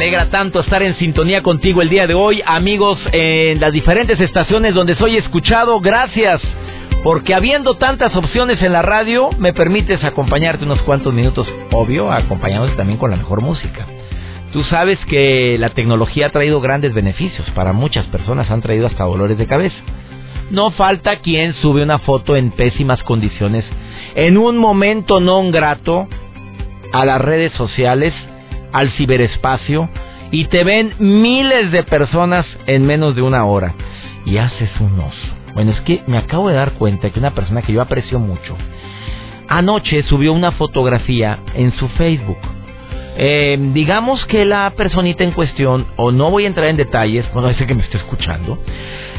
Alegra tanto estar en sintonía contigo el día de hoy, amigos en las diferentes estaciones donde soy escuchado. Gracias, porque habiendo tantas opciones en la radio, me permites acompañarte unos cuantos minutos, obvio, acompañándote también con la mejor música. Tú sabes que la tecnología ha traído grandes beneficios, para muchas personas han traído hasta dolores de cabeza. No falta quien sube una foto en pésimas condiciones, en un momento no grato, a las redes sociales, al ciberespacio, y te ven miles de personas en menos de una hora. Y haces un oso. Bueno, es que me acabo de dar cuenta que una persona que yo aprecio mucho, anoche subió una fotografía en su Facebook eh, digamos que la personita en cuestión, o no voy a entrar en detalles, bueno, dice que me está escuchando,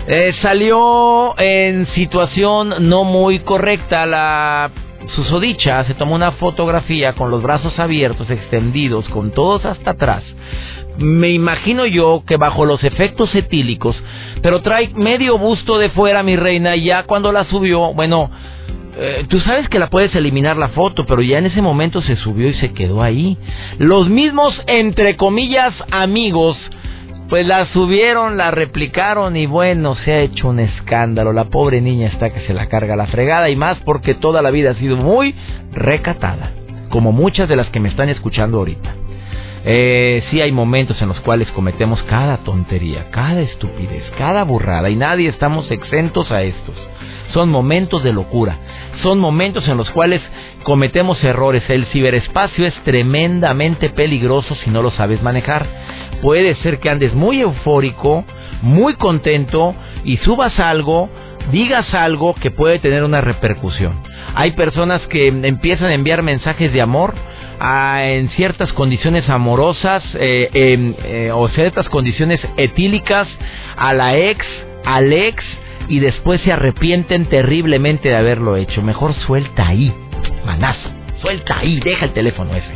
eh, salió en situación no muy correcta. La susodicha se tomó una fotografía con los brazos abiertos, extendidos, con todos hasta atrás. Me imagino yo que bajo los efectos etílicos, pero trae medio busto de fuera, mi reina, y ya cuando la subió, bueno, eh, tú sabes que la puedes eliminar la foto, pero ya en ese momento se subió y se quedó ahí. Los mismos, entre comillas, amigos, pues la subieron, la replicaron y bueno, se ha hecho un escándalo. La pobre niña está que se la carga la fregada y más porque toda la vida ha sido muy recatada, como muchas de las que me están escuchando ahorita. Eh, sí hay momentos en los cuales cometemos cada tontería, cada estupidez, cada burrada y nadie estamos exentos a estos. Son momentos de locura, son momentos en los cuales cometemos errores. El ciberespacio es tremendamente peligroso si no lo sabes manejar. Puede ser que andes muy eufórico, muy contento y subas algo, digas algo que puede tener una repercusión. Hay personas que empiezan a enviar mensajes de amor en ciertas condiciones amorosas eh, eh, o ciertas condiciones etílicas a la ex, al ex y después se arrepienten terriblemente de haberlo hecho. Mejor suelta ahí, manazo, suelta ahí, deja el teléfono ese.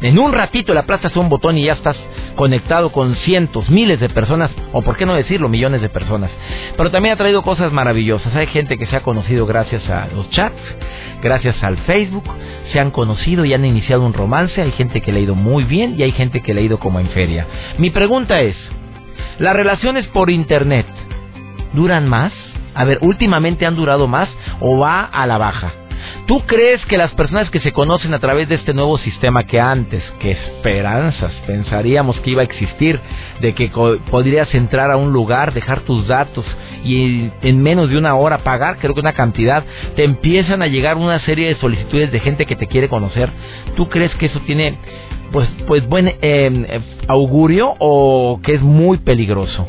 En un ratito le aplastas un botón y ya estás conectado con cientos, miles de personas, o por qué no decirlo, millones de personas. Pero también ha traído cosas maravillosas. Hay gente que se ha conocido gracias a los chats, gracias al Facebook, se han conocido y han iniciado un romance. Hay gente que le ha ido muy bien y hay gente que le ha ido como en feria. Mi pregunta es, ¿las relaciones por Internet duran más? A ver, últimamente han durado más o va a la baja. ¿Tú crees que las personas que se conocen a través de este nuevo sistema que antes, que esperanzas pensaríamos que iba a existir, de que podrías entrar a un lugar, dejar tus datos y en menos de una hora pagar, creo que una cantidad, te empiezan a llegar una serie de solicitudes de gente que te quiere conocer? ¿Tú crees que eso tiene pues pues buen eh, augurio o que es muy peligroso?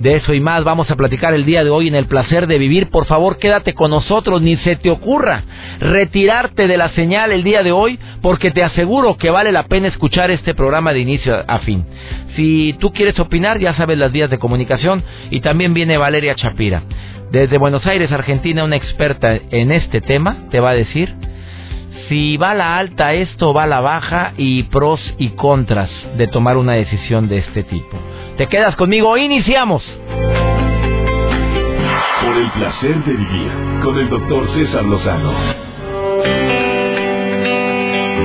De eso y más vamos a platicar el día de hoy en el placer de vivir. Por favor, quédate con nosotros, ni se te ocurra retirarte de la señal el día de hoy, porque te aseguro que vale la pena escuchar este programa de inicio a fin. Si tú quieres opinar, ya sabes las vías de comunicación y también viene Valeria Chapira. Desde Buenos Aires, Argentina, una experta en este tema te va a decir si va a la alta esto, va a la baja y pros y contras de tomar una decisión de este tipo. ¿Te quedas conmigo? Iniciamos. Por el placer de vivir con el doctor César Lozano.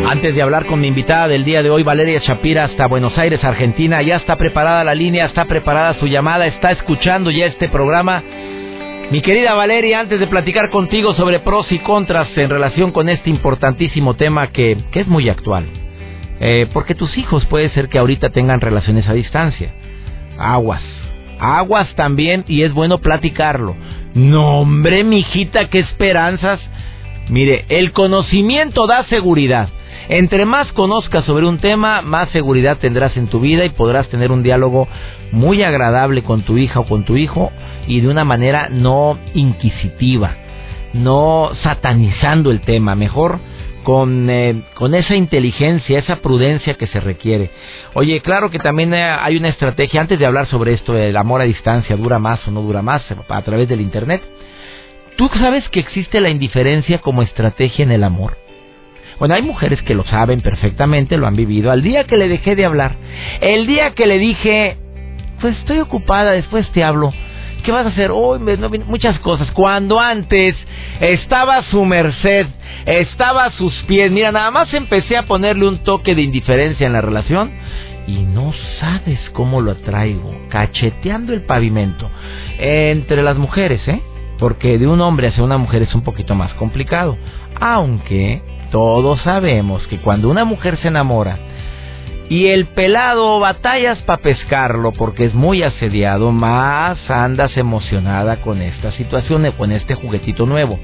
Antes de hablar con mi invitada del día de hoy, Valeria Shapira, hasta Buenos Aires, Argentina, ya está preparada la línea, está preparada su llamada, está escuchando ya este programa. Mi querida Valeria, antes de platicar contigo sobre pros y contras en relación con este importantísimo tema que, que es muy actual, eh, porque tus hijos puede ser que ahorita tengan relaciones a distancia aguas. Aguas también y es bueno platicarlo. No, hombre, mijita, qué esperanzas. Mire, el conocimiento da seguridad. Entre más conozcas sobre un tema, más seguridad tendrás en tu vida y podrás tener un diálogo muy agradable con tu hija o con tu hijo y de una manera no inquisitiva, no satanizando el tema, mejor con, eh, con esa inteligencia, esa prudencia que se requiere. Oye, claro que también eh, hay una estrategia, antes de hablar sobre esto, el amor a distancia, dura más o no dura más a través del Internet. ¿Tú sabes que existe la indiferencia como estrategia en el amor? Bueno, hay mujeres que lo saben perfectamente, lo han vivido. Al día que le dejé de hablar, el día que le dije, pues estoy ocupada, después te hablo. ¿Qué vas a hacer? Hoy muchas cosas. Cuando antes estaba a su merced, estaba a sus pies. Mira, nada más empecé a ponerle un toque de indiferencia en la relación y no sabes cómo lo atraigo, cacheteando el pavimento. Entre las mujeres, ¿eh? Porque de un hombre hacia una mujer es un poquito más complicado. Aunque todos sabemos que cuando una mujer se enamora, y el pelado batallas para pescarlo porque es muy asediado, más andas emocionada con esta situación, con este juguetito nuevo.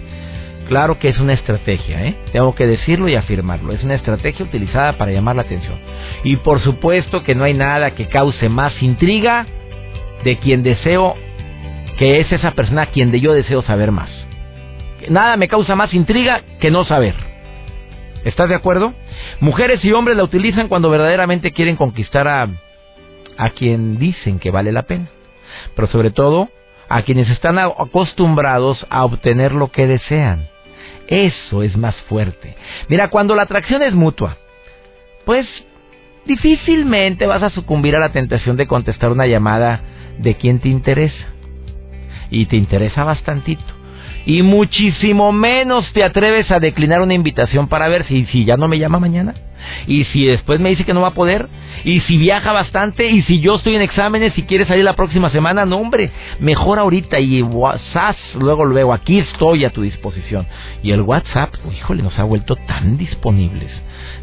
Claro que es una estrategia, ¿eh? Tengo que decirlo y afirmarlo. Es una estrategia utilizada para llamar la atención. Y por supuesto que no hay nada que cause más intriga de quien deseo, que es esa persona a quien de yo deseo saber más. Nada me causa más intriga que no saber. ¿Estás de acuerdo? Mujeres y hombres la utilizan cuando verdaderamente quieren conquistar a, a quien dicen que vale la pena. Pero sobre todo a quienes están acostumbrados a obtener lo que desean. Eso es más fuerte. Mira, cuando la atracción es mutua, pues difícilmente vas a sucumbir a la tentación de contestar una llamada de quien te interesa. Y te interesa bastantito y muchísimo menos te atreves a declinar una invitación para ver si, si ya no me llama mañana. Y si después me dice que no va a poder, y si viaja bastante, y si yo estoy en exámenes y quiere salir la próxima semana, no hombre, mejor ahorita y WhatsApp, luego luego aquí estoy a tu disposición. Y el WhatsApp, híjole, nos ha vuelto tan disponibles.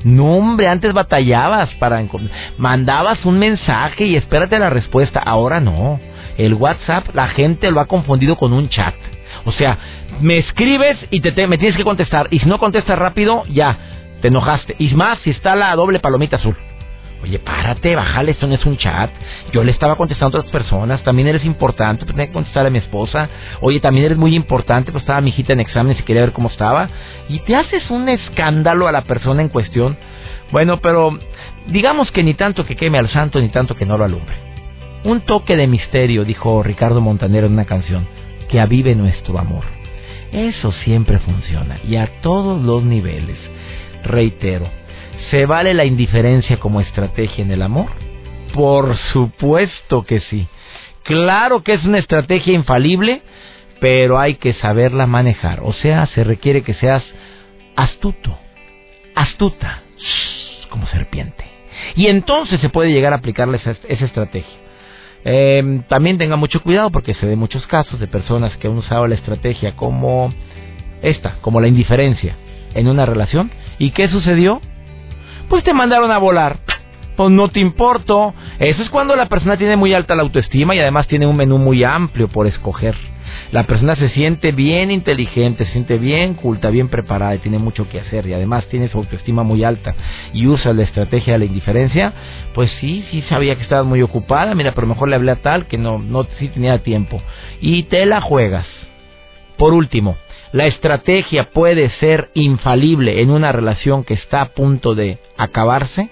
No hombre, antes batallabas para mandabas un mensaje y espérate la respuesta, ahora no. El WhatsApp la gente lo ha confundido con un chat. O sea, me escribes y te, me tienes que contestar. Y si no contestas rápido, ya, te enojaste. Y más si está la doble palomita azul. Oye, párate, bájale, esto no es un chat. Yo le estaba contestando a otras personas, también eres importante, pues tenía que contestar a mi esposa. Oye, también eres muy importante, pues estaba mi hijita en exámenes y quería ver cómo estaba. Y te haces un escándalo a la persona en cuestión. Bueno, pero digamos que ni tanto que queme al santo, ni tanto que no lo alumbre. Un toque de misterio, dijo Ricardo Montanero en una canción que avive nuestro amor. Eso siempre funciona y a todos los niveles. Reitero, ¿se vale la indiferencia como estrategia en el amor? Por supuesto que sí. Claro que es una estrategia infalible, pero hay que saberla manejar. O sea, se requiere que seas astuto, astuta, como serpiente. Y entonces se puede llegar a aplicarle esa, esa estrategia. Eh, también tenga mucho cuidado porque se ve muchos casos de personas que han usado la estrategia como esta, como la indiferencia en una relación. ¿Y qué sucedió? Pues te mandaron a volar. Pues no te importo. Eso es cuando la persona tiene muy alta la autoestima y además tiene un menú muy amplio por escoger la persona se siente bien inteligente, se siente bien culta, bien preparada y tiene mucho que hacer y además tiene su autoestima muy alta y usa la estrategia de la indiferencia, pues sí, sí sabía que estabas muy ocupada, mira, pero mejor le hablé a tal que no, no, sí tenía tiempo. Y te la juegas. Por último, la estrategia puede ser infalible en una relación que está a punto de acabarse.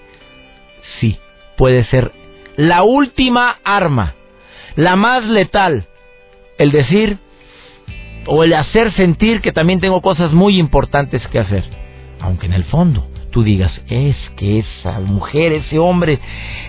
Sí, puede ser la última arma, la más letal el decir o el hacer sentir que también tengo cosas muy importantes que hacer. Aunque en el fondo tú digas, es que esa mujer, ese hombre,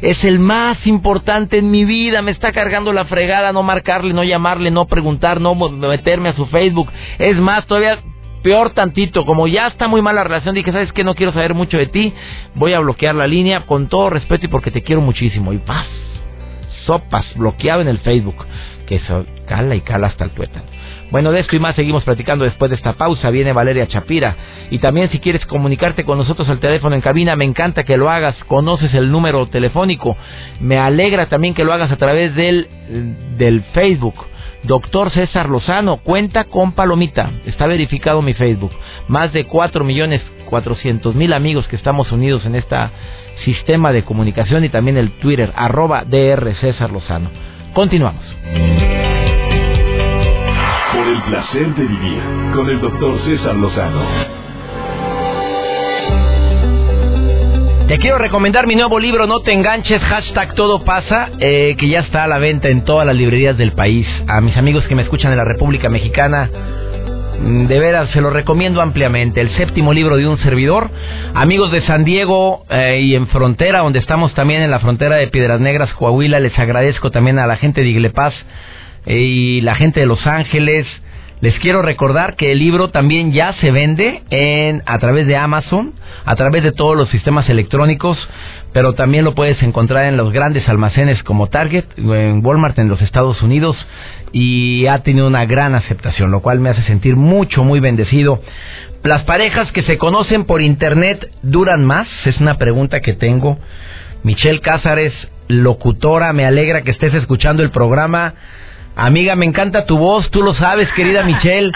es el más importante en mi vida, me está cargando la fregada, no marcarle, no llamarle, no preguntar, no meterme a su Facebook. Es más, todavía peor tantito, como ya está muy mala la relación, dije, ¿sabes que No quiero saber mucho de ti, voy a bloquear la línea con todo respeto y porque te quiero muchísimo. Y paz, sopas, bloqueado en el Facebook que se cala y cala hasta el tuétano. Bueno, de esto y más seguimos platicando después de esta pausa. Viene Valeria Chapira. Y también si quieres comunicarte con nosotros al teléfono en cabina, me encanta que lo hagas. Conoces el número telefónico. Me alegra también que lo hagas a través del, del Facebook. Doctor César Lozano, cuenta con Palomita. Está verificado mi Facebook. Más de 4 millones 400 mil amigos que estamos unidos en este sistema de comunicación y también el Twitter, arroba DR César Lozano. Continuamos. Placer de vivir con el doctor César Lozano. Te quiero recomendar mi nuevo libro, No te enganches, hashtag todo pasa, eh, que ya está a la venta en todas las librerías del país. A mis amigos que me escuchan en la República Mexicana, mm, de veras, se lo recomiendo ampliamente. El séptimo libro de un servidor. Amigos de San Diego eh, y en Frontera, donde estamos también en la frontera de Piedras Negras, Coahuila, les agradezco también a la gente de Iglepaz eh, y la gente de Los Ángeles, les quiero recordar que el libro también ya se vende en a través de Amazon, a través de todos los sistemas electrónicos, pero también lo puedes encontrar en los grandes almacenes como Target, en Walmart en los Estados Unidos y ha tenido una gran aceptación, lo cual me hace sentir mucho muy bendecido. Las parejas que se conocen por internet duran más, es una pregunta que tengo. Michelle Cázares, locutora, me alegra que estés escuchando el programa. Amiga, me encanta tu voz, tú lo sabes, querida Michelle.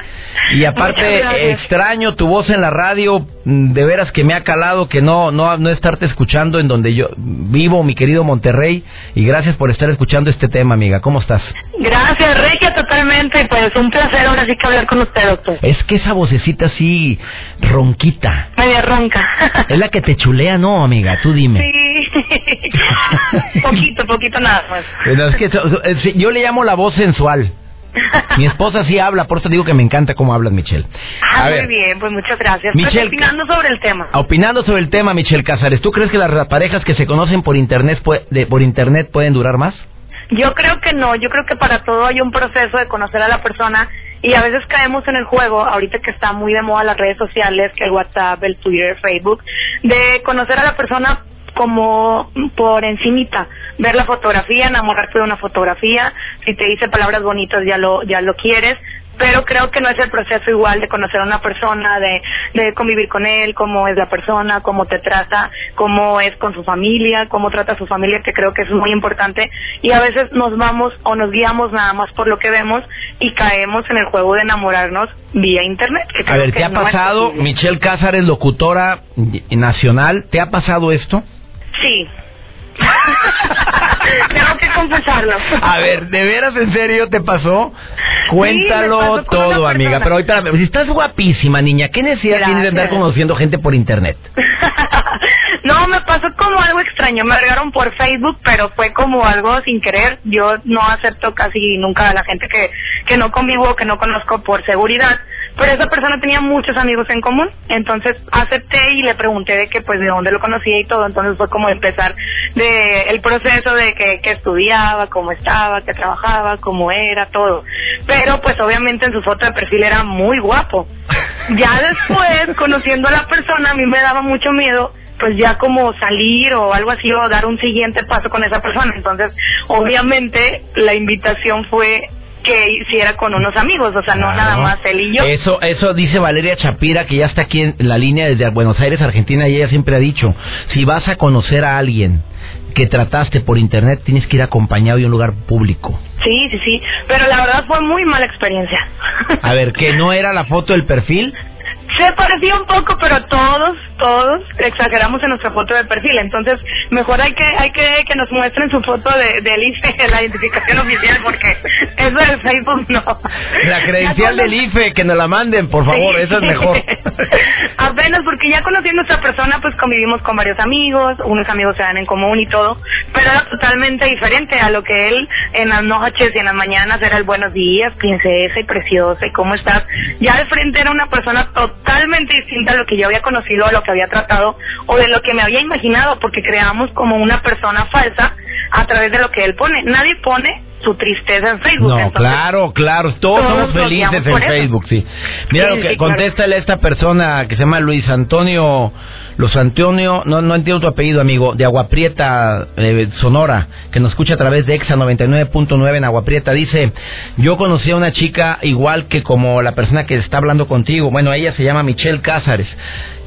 Y aparte, extraño tu voz en la radio, mm, de veras que me ha calado que no, no, no estarte escuchando en donde yo vivo, mi querido Monterrey. Y gracias por estar escuchando este tema, amiga. ¿Cómo estás? Gracias, Regia, totalmente. Pues un placer ahora sí que hablar con usted, doctor. Es que esa vocecita así, ronquita. Media ronca. Es la que te chulea, ¿no, amiga? Tú dime. Sí. poquito, poquito nada más. es que eh, yo le llamo la voz sensual. Mi esposa sí habla, por eso digo que me encanta cómo hablas, Michelle. Ah, muy bien, pues muchas gracias. Pues Michelle, opinando sobre el tema. Opinando sobre el tema, Michelle Casares, ¿tú crees que las parejas que se conocen por internet, por internet pueden durar más? Yo creo que no, yo creo que para todo hay un proceso de conocer a la persona y a veces caemos en el juego, ahorita que está muy de moda las redes sociales, que el WhatsApp, el Twitter, Facebook, de conocer a la persona como por encimita, ver la fotografía, enamorarte de una fotografía, si te dice palabras bonitas ya lo ya lo quieres, pero creo que no es el proceso igual de conocer a una persona, de, de convivir con él, cómo es la persona, cómo te trata, cómo es con su familia, cómo trata a su familia, que creo que es muy importante. Y a veces nos vamos o nos guiamos nada más por lo que vemos y caemos en el juego de enamorarnos vía internet. a ver, ¿te ha pasado, Michelle Cázares, locutora nacional, ¿te ha pasado esto? Sí. Tengo que confesarlo. A ver, ¿de veras en serio te pasó? Cuéntalo todo, amiga. Pero ahorita, si estás guapísima, niña, ¿qué necesidad tienes de andar conociendo gente por internet? no, me pasó como algo extraño. Me agregaron por Facebook, pero fue como algo sin querer. Yo no acepto casi nunca a la gente que, que no convivo, que no conozco por seguridad pero esa persona tenía muchos amigos en común, entonces acepté y le pregunté de que pues de dónde lo conocía y todo, entonces fue como empezar de el proceso de que, que estudiaba, cómo estaba, que trabajaba, cómo era, todo. Pero pues obviamente en su foto de perfil era muy guapo. Ya después, conociendo a la persona, a mí me daba mucho miedo pues ya como salir o algo así o dar un siguiente paso con esa persona. Entonces, obviamente la invitación fue que hiciera con unos amigos, o sea, no nada más él y yo. Eso, eso dice Valeria Chapira, que ya está aquí en la línea desde Buenos Aires, Argentina, y ella siempre ha dicho, si vas a conocer a alguien que trataste por internet, tienes que ir acompañado y un lugar público. Sí, sí, sí, pero la verdad fue muy mala experiencia. A ver, ¿que no era la foto del perfil? Se parecía un poco, pero todos, todos exageramos en nuestra foto de perfil. Entonces, mejor hay que hay que que nos muestren su foto de, del IFE, la identificación oficial, porque eso del Facebook no. La credencial del IFE, que nos la manden, por favor, eso es mejor. Apenas, porque ya conociendo a nuestra persona, pues convivimos con varios amigos, unos amigos se dan en común y todo, pero era totalmente diferente a lo que él en las noches y en las mañanas era el buenos días, princesa y preciosa, y cómo estás. Ya de frente era una persona totalmente totalmente distinta a lo que yo había conocido, a lo que había tratado o de lo que me había imaginado, porque creamos como una persona falsa a través de lo que él pone. Nadie pone su tristeza en Facebook. No, claro, claro, todos, somos felices en Facebook, sí. Mira lo que contéstale a esta persona que se llama Luis Antonio Los Antonio, no no entiendo tu apellido, amigo, de Aguaprieta, eh, Sonora, que nos escucha a través de Exa 99.9 en Aguaprieta, dice, "Yo conocí a una chica igual que como la persona que está hablando contigo. Bueno, ella se llama Michelle Cázares."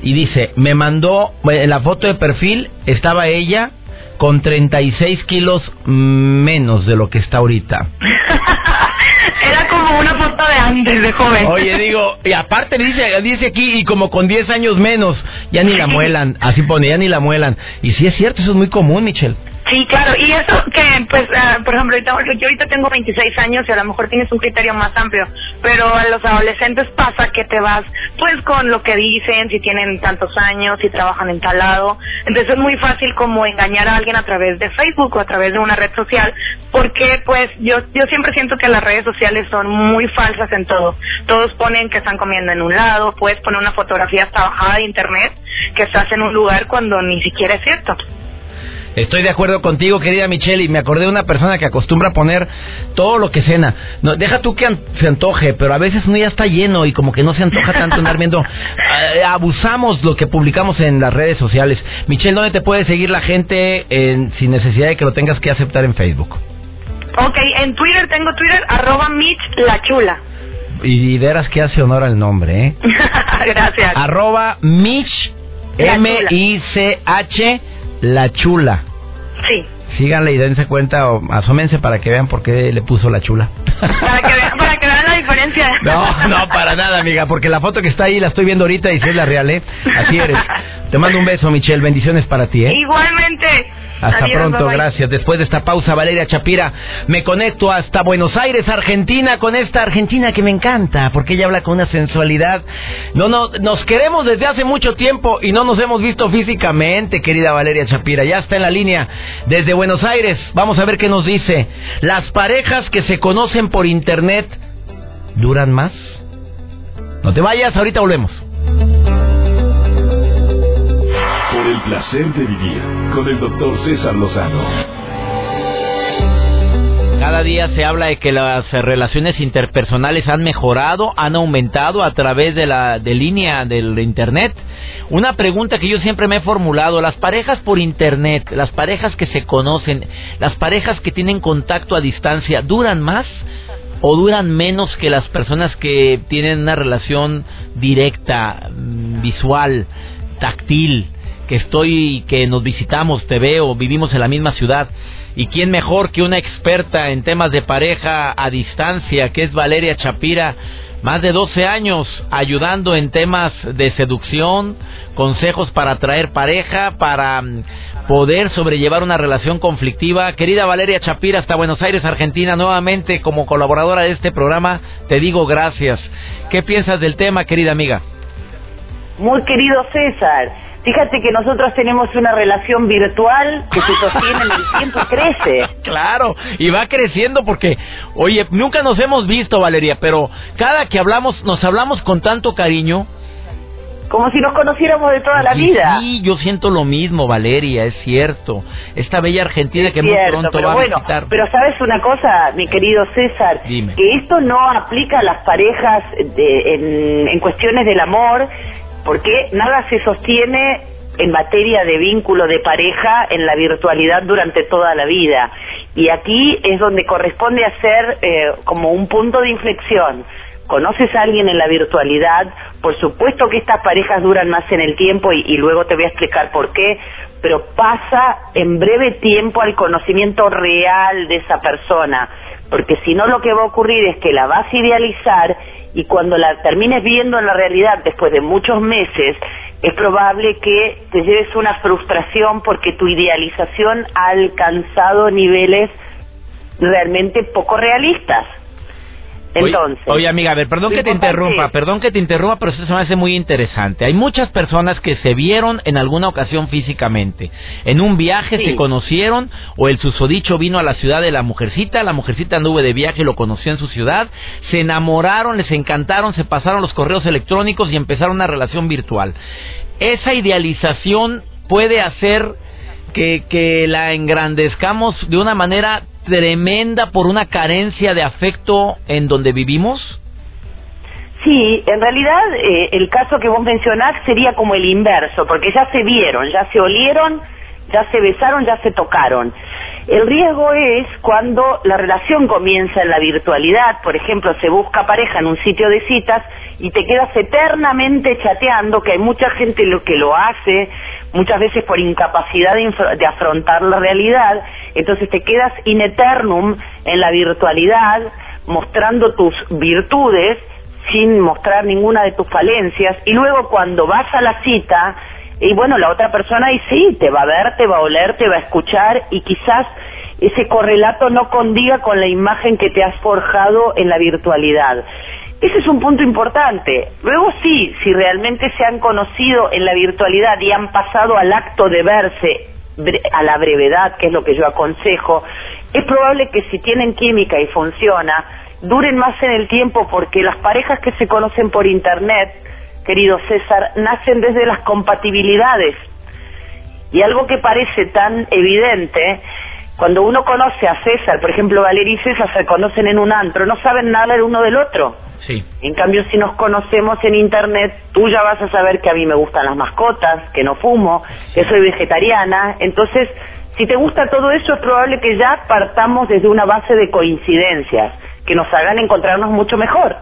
Y dice, "Me mandó en la foto de perfil estaba ella con 36 kilos menos de lo que está ahorita. Como una foto de antes, de joven. Oye, digo, y aparte dice, dice aquí, y como con 10 años menos, ya ni la muelan, así pone, ya ni la muelan. Y sí es cierto, eso es muy común, Michelle. Sí, claro, y eso que, pues, ah, por ejemplo, ahorita, yo ahorita tengo 26 años y a lo mejor tienes un criterio más amplio, pero a los adolescentes pasa que te vas, pues, con lo que dicen, si tienen tantos años, si trabajan en tal lado, entonces es muy fácil como engañar a alguien a través de Facebook o a través de una red social, porque, pues, yo, yo siempre siento que las redes sociales son muy falsas en todo. Todos ponen que están comiendo en un lado, puedes poner una fotografía hasta bajada de internet que estás en un lugar cuando ni siquiera es cierto. Estoy de acuerdo contigo, querida Michelle, y me acordé de una persona que acostumbra a poner todo lo que cena. No, deja tú que se antoje, pero a veces uno ya está lleno y como que no se antoja tanto andar viendo. Eh, abusamos lo que publicamos en las redes sociales. Michelle, ¿dónde te puede seguir la gente sin necesidad de que lo tengas que aceptar en Facebook? Ok, en Twitter tengo Twitter, arroba Mitch la chula. Y veras que hace honor al nombre, ¿eh? Gracias. Arroba Mitch, M-I-C-H la Chula. Sí. Síganle y dense cuenta o asómense para que vean por qué le puso la chula. Para que, vean, para que vean la diferencia. No, no, para nada, amiga, porque la foto que está ahí la estoy viendo ahorita y si es la real, ¿eh? Así eres. Te mando un beso, Michelle. Bendiciones para ti, ¿eh? Igualmente. Hasta pronto, gracias. Después de esta pausa, Valeria Chapira, me conecto hasta Buenos Aires, Argentina, con esta Argentina que me encanta, porque ella habla con una sensualidad. No, no, nos queremos desde hace mucho tiempo y no nos hemos visto físicamente, querida Valeria Chapira. Ya está en la línea desde Buenos Aires. Vamos a ver qué nos dice. Las parejas que se conocen por internet duran más. No te vayas, ahorita volvemos el placer de vivir con el doctor César Lozano. Cada día se habla de que las relaciones interpersonales han mejorado, han aumentado a través de la de línea del internet. Una pregunta que yo siempre me he formulado, las parejas por internet, las parejas que se conocen, las parejas que tienen contacto a distancia, ¿duran más o duran menos que las personas que tienen una relación directa, mm, visual, táctil? Que estoy, que nos visitamos, te veo, vivimos en la misma ciudad. ¿Y quién mejor que una experta en temas de pareja a distancia, que es Valeria Chapira? Más de 12 años ayudando en temas de seducción, consejos para atraer pareja, para mm, poder sobrellevar una relación conflictiva. Querida Valeria Chapira, hasta Buenos Aires, Argentina, nuevamente como colaboradora de este programa, te digo gracias. ¿Qué piensas del tema, querida amiga? Muy querido César, Fíjate que nosotros tenemos una relación virtual que se sostiene en el tiempo y crece. Claro, y va creciendo porque, oye, nunca nos hemos visto, Valeria, pero cada que hablamos, nos hablamos con tanto cariño. Como si nos conociéramos de toda la vida. Sí, yo siento lo mismo, Valeria, es cierto. Esta bella Argentina que muy pronto va a visitar. Pero sabes una cosa, mi querido César, que esto no aplica a las parejas en, en cuestiones del amor, porque nada se sostiene en materia de vínculo de pareja en la virtualidad durante toda la vida. Y aquí es donde corresponde hacer eh, como un punto de inflexión. Conoces a alguien en la virtualidad, por supuesto que estas parejas duran más en el tiempo y, y luego te voy a explicar por qué, pero pasa en breve tiempo al conocimiento real de esa persona, porque si no lo que va a ocurrir es que la vas a idealizar y cuando la termines viendo en la realidad después de muchos meses, es probable que te lleves una frustración porque tu idealización ha alcanzado niveles realmente poco realistas. Entonces, oye, amiga, a ver, perdón que te interrumpa, perdón que te interrumpa, pero eso se me hace muy interesante. Hay muchas personas que se vieron en alguna ocasión físicamente. En un viaje se conocieron o el susodicho vino a la ciudad de la mujercita, la mujercita anduvo de viaje, lo conoció en su ciudad, se enamoraron, les encantaron, se pasaron los correos electrónicos y empezaron una relación virtual. Esa idealización puede hacer que, que la engrandezcamos de una manera tremenda por una carencia de afecto en donde vivimos? Sí, en realidad eh, el caso que vos mencionás sería como el inverso, porque ya se vieron, ya se olieron, ya se besaron, ya se tocaron. El riesgo es cuando la relación comienza en la virtualidad, por ejemplo, se busca pareja en un sitio de citas y te quedas eternamente chateando, que hay mucha gente lo que lo hace, muchas veces por incapacidad de, afrontar la realidad, entonces te quedas in eternum en la virtualidad, mostrando tus virtudes sin mostrar ninguna de tus falencias, y luego cuando vas a la cita, y bueno, la otra persona y sí, te va a ver, te va a oler, te va a escuchar y quizás ese correlato no condiga con la imagen que te has forjado en la virtualidad. Ese es un punto importante. Luego sí, si realmente se han conocido en la virtualidad y han pasado al acto de verse a la brevedad, que es lo que yo aconsejo, es probable que si tienen química y funciona, duren más en el tiempo porque las parejas que se conocen por Internet, querido César, nacen desde las compatibilidades. Y algo que parece tan evidente, cuando uno conoce a César, por ejemplo, Valeria y César se conocen en un antro, no saben nada el uno del otro. En cambio, si nos conocemos en Internet, tú ya vas a saber que a mí me gustan las mascotas, que no fumo, que soy vegetariana. Entonces, si te gusta todo eso, es probable que ya partamos desde una base de coincidencias que nos hagan encontrarnos mucho mejor.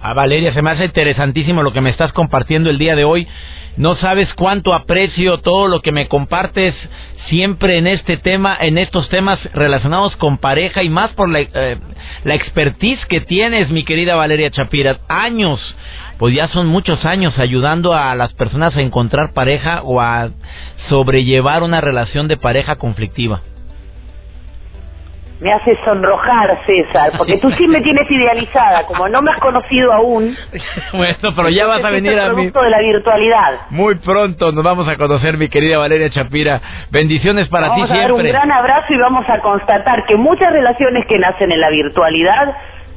A Valeria, se me hace interesantísimo lo que me estás compartiendo el día de hoy. No sabes cuánto aprecio todo lo que me compartes siempre en este tema, en estos temas relacionados con pareja y más por la, eh, expertise que tienes, mi querida Valeria Chapira. Años, pues ya son muchos años ayudando a las personas a encontrar pareja o a sobrellevar una relación de pareja conflictiva me hace sonrojar, César, porque tú sí me tienes idealizada, como no me has conocido aún. bueno, pero ya vas a venir a mí. de la virtualidad. Muy pronto nos vamos a conocer, mi querida Valeria Chapira. Bendiciones para ti siempre. Vamos a dar un gran abrazo y vamos a constatar que muchas relaciones que nacen en la virtualidad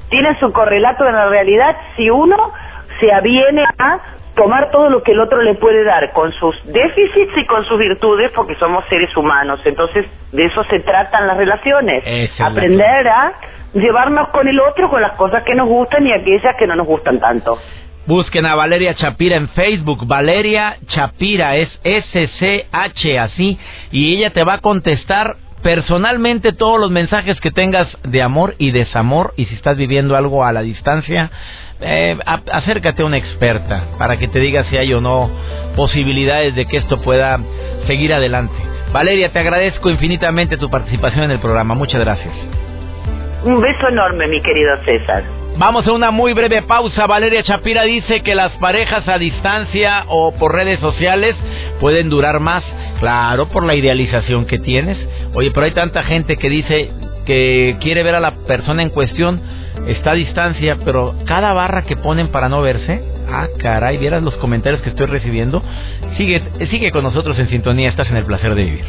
tienen su correlato en la realidad si uno se aviene a tomar todo lo que el otro le puede dar con sus déficits y con sus virtudes porque somos seres humanos. Entonces, de eso se tratan las relaciones. Aprender a llevarnos con el otro con las cosas que nos gustan y aquellas que no nos gustan tanto. Busquen a Valeria Chapira en Facebook. Valeria Chapira es S-C-H así. Y ella te va a contestar personalmente todos los mensajes que tengas de amor y desamor. Y si estás viviendo algo a la distancia, eh, acércate a una experta para que te diga si hay o no posibilidades de que esto pueda seguir adelante. Valeria, te agradezco infinitamente tu participación en el programa. Muchas gracias. Un beso enorme, mi querido César. Vamos a una muy breve pausa. Valeria Chapira dice que las parejas a distancia o por redes sociales pueden durar más. Claro, por la idealización que tienes. Oye, pero hay tanta gente que dice que quiere ver a la persona en cuestión está a distancia, pero cada barra que ponen para no verse, ah, caray, vieras los comentarios que estoy recibiendo. Sigue, sigue con nosotros en sintonía, estás en el placer de vivir.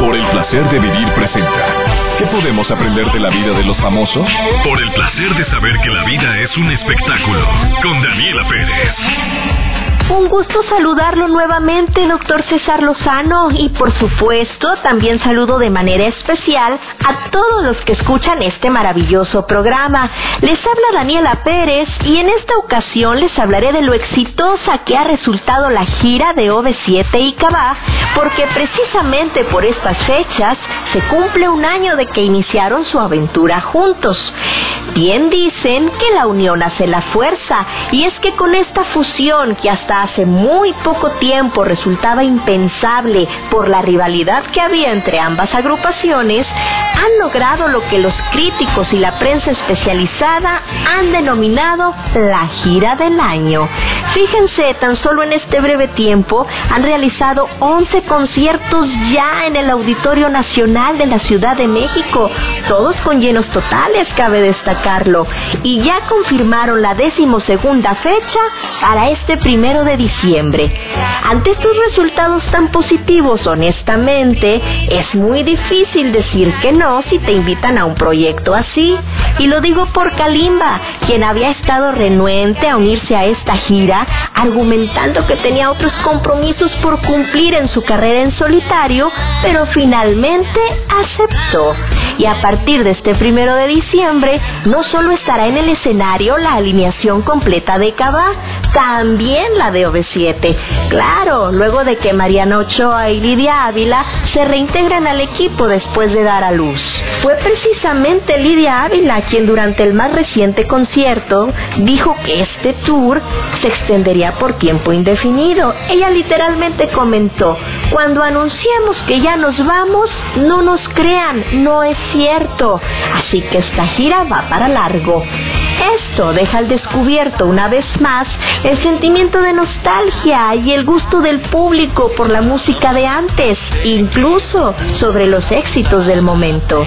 Por el placer de vivir presenta. ¿Qué podemos aprender de la vida de los famosos? Por el placer de saber que la vida es un espectáculo. Con Daniela Pérez. Un gusto saludarlo nuevamente, doctor César Lozano, y por supuesto también saludo de manera especial a todos los que escuchan este maravilloso programa. Les habla Daniela Pérez y en esta ocasión les hablaré de lo exitosa que ha resultado la gira de OV7 y Cabá, porque precisamente por estas fechas se cumple un año de que iniciaron su aventura juntos. Bien dicen que la unión hace la fuerza, y es que con esta fusión que hasta hace muy poco tiempo resultaba impensable por la rivalidad que había entre ambas agrupaciones, han logrado lo que los críticos y la prensa especializada han denominado la gira del año. Fíjense, tan solo en este breve tiempo han realizado 11 conciertos ya en el Auditorio Nacional de la Ciudad de México, todos con llenos totales, cabe destacarlo, y ya confirmaron la decimosegunda fecha para este primero de diciembre. Ante estos resultados tan positivos, honestamente, es muy difícil decir que no si te invitan a un proyecto así. Y lo digo por Kalimba, quien había estado renuente a unirse a esta gira, argumentando que tenía otros compromisos por cumplir en su carrera en solitario, pero finalmente aceptó. Y a partir de este primero de diciembre, no solo estará en el escenario la alineación completa de Cava, también la de OV7. Claro, luego de que Mariana Ochoa y Lidia Ávila se reintegran al equipo después de dar a luz. Fue precisamente Lidia Ávila quien durante el más reciente concierto dijo que este tour se extendería por tiempo indefinido. Ella literalmente comentó, Cuando anunciamos que ya nos vamos, no nos crean, no es cierto. Así que esta gira va para largo. Esto deja al descubierto una vez más el sentimiento de nostalgia y el gusto del público por la música de antes, incluso sobre los éxitos del momento.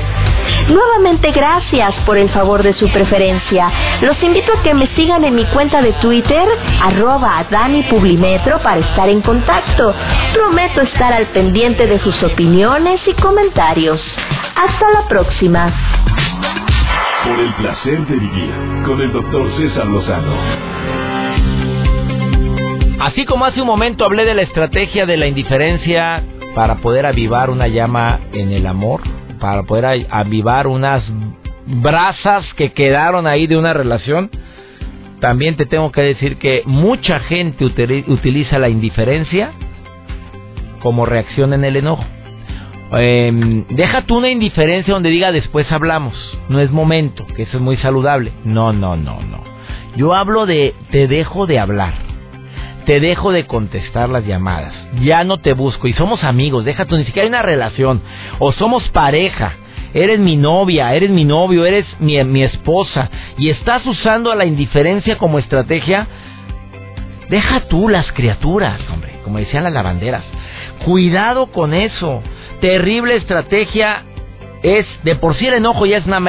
Nuevamente gracias por el favor de su preferencia. Los invito a que me sigan en mi cuenta de Twitter, arroba Dani Publimetro, para estar en contacto. Prometo estar al pendiente de sus opiniones y comentarios. Hasta la próxima. Por el placer de vivir con el doctor César Lozano. Así como hace un momento hablé de la estrategia de la indiferencia para poder avivar una llama en el amor, para poder avivar unas brasas que quedaron ahí de una relación, también te tengo que decir que mucha gente utiliza la indiferencia como reacción en el enojo. Eh, deja tú una indiferencia donde diga después hablamos. No es momento, que eso es muy saludable. No, no, no, no. Yo hablo de te dejo de hablar. Te dejo de contestar las llamadas. Ya no te busco. Y somos amigos. Deja tú, ni siquiera hay una relación. O somos pareja. Eres mi novia, eres mi novio, eres mi, mi esposa. Y estás usando la indiferencia como estrategia. Deja tú las criaturas, hombre. Como decían las lavanderas. Cuidado con eso terrible estrategia es, de por sí el enojo ya es una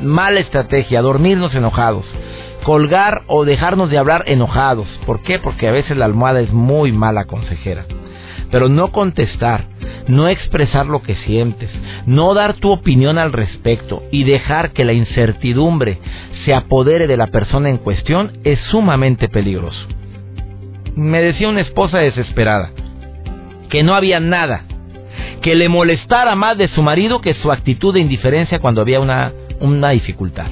mala estrategia, dormirnos enojados, colgar o dejarnos de hablar enojados. ¿Por qué? Porque a veces la almohada es muy mala consejera. Pero no contestar, no expresar lo que sientes, no dar tu opinión al respecto y dejar que la incertidumbre se apodere de la persona en cuestión es sumamente peligroso. Me decía una esposa desesperada que no había nada que le molestara más de su marido que su actitud de indiferencia cuando había una, una dificultad.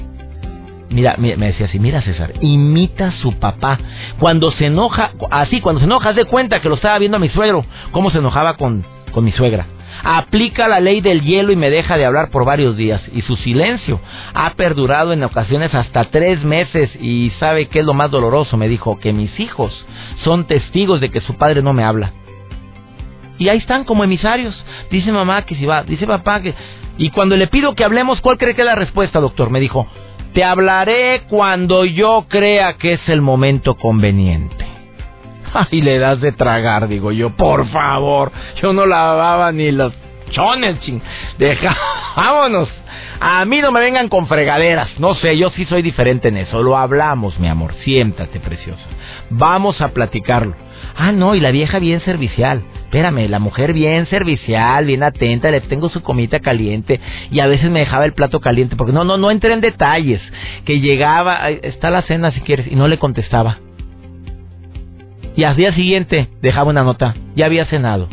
Mira, me decía así, mira César, imita a su papá. Cuando se enoja, así, cuando se enoja, haz de cuenta que lo estaba viendo a mi suegro, cómo se enojaba con, con mi suegra. Aplica la ley del hielo y me deja de hablar por varios días. Y su silencio ha perdurado en ocasiones hasta tres meses. Y sabe qué es lo más doloroso, me dijo, que mis hijos son testigos de que su padre no me habla. Y ahí están como emisarios. Dice mamá que si va, dice papá que... Y cuando le pido que hablemos, ¿cuál cree que es la respuesta, doctor? Me dijo, te hablaré cuando yo crea que es el momento conveniente. Y le das de tragar, digo yo, por favor. Yo no lavaba ni los chones, ching. Deja, vámonos. A mí no me vengan con fregaderas. No sé, yo sí soy diferente en eso. Lo hablamos, mi amor. Siéntate, preciosa. Vamos a platicarlo. Ah, no, y la vieja bien servicial. Espérame, la mujer bien servicial, bien atenta, le tengo su comida caliente y a veces me dejaba el plato caliente porque no, no, no entré en detalles. Que llegaba, está la cena si quieres, y no le contestaba. Y al día siguiente dejaba una nota, ya había cenado.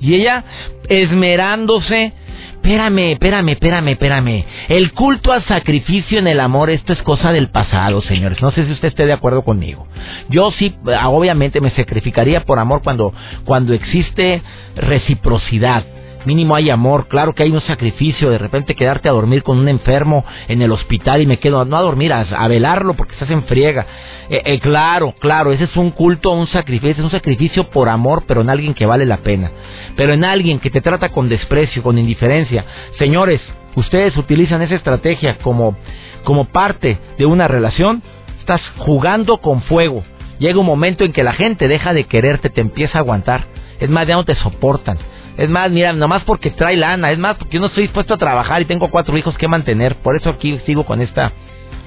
Y ella esmerándose Espérame, espérame, espérame, espérame. El culto al sacrificio en el amor, esto es cosa del pasado, señores. No sé si usted esté de acuerdo conmigo. Yo sí, obviamente me sacrificaría por amor cuando, cuando existe reciprocidad mínimo hay amor, claro que hay un sacrificio, de repente quedarte a dormir con un enfermo en el hospital y me quedo, no a dormir, a, velarlo porque estás en friega. Eh, eh, claro, claro, ese es un culto, un sacrificio, es un sacrificio por amor, pero en alguien que vale la pena. Pero en alguien que te trata con desprecio, con indiferencia. Señores, ustedes utilizan esa estrategia como, como parte de una relación, estás jugando con fuego. Llega un momento en que la gente deja de quererte, te empieza a aguantar. Es más, ya no te soportan es más, mira, nomás porque trae lana, es más porque yo no estoy dispuesto a trabajar y tengo cuatro hijos que mantener. Por eso aquí sigo con esta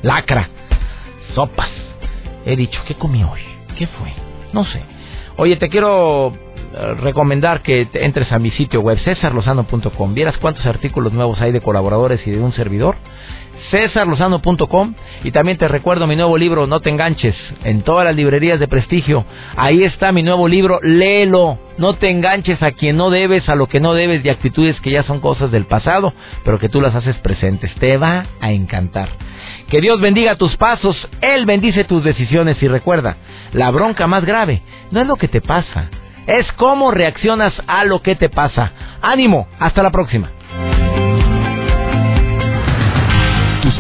lacra. Sopas. He dicho, ¿qué comí hoy? ¿Qué fue? No sé. Oye, te quiero eh, recomendar que entres a mi sitio web cesarlosano.com. Vieras cuántos artículos nuevos hay de colaboradores y de un servidor cesarlozano.com y también te recuerdo mi nuevo libro No te enganches en todas las librerías de prestigio. Ahí está mi nuevo libro, léelo. No te enganches a quien no debes, a lo que no debes de actitudes que ya son cosas del pasado, pero que tú las haces presentes. Te va a encantar. Que Dios bendiga tus pasos, Él bendice tus decisiones y recuerda, la bronca más grave no es lo que te pasa, es cómo reaccionas a lo que te pasa. Ánimo, hasta la próxima.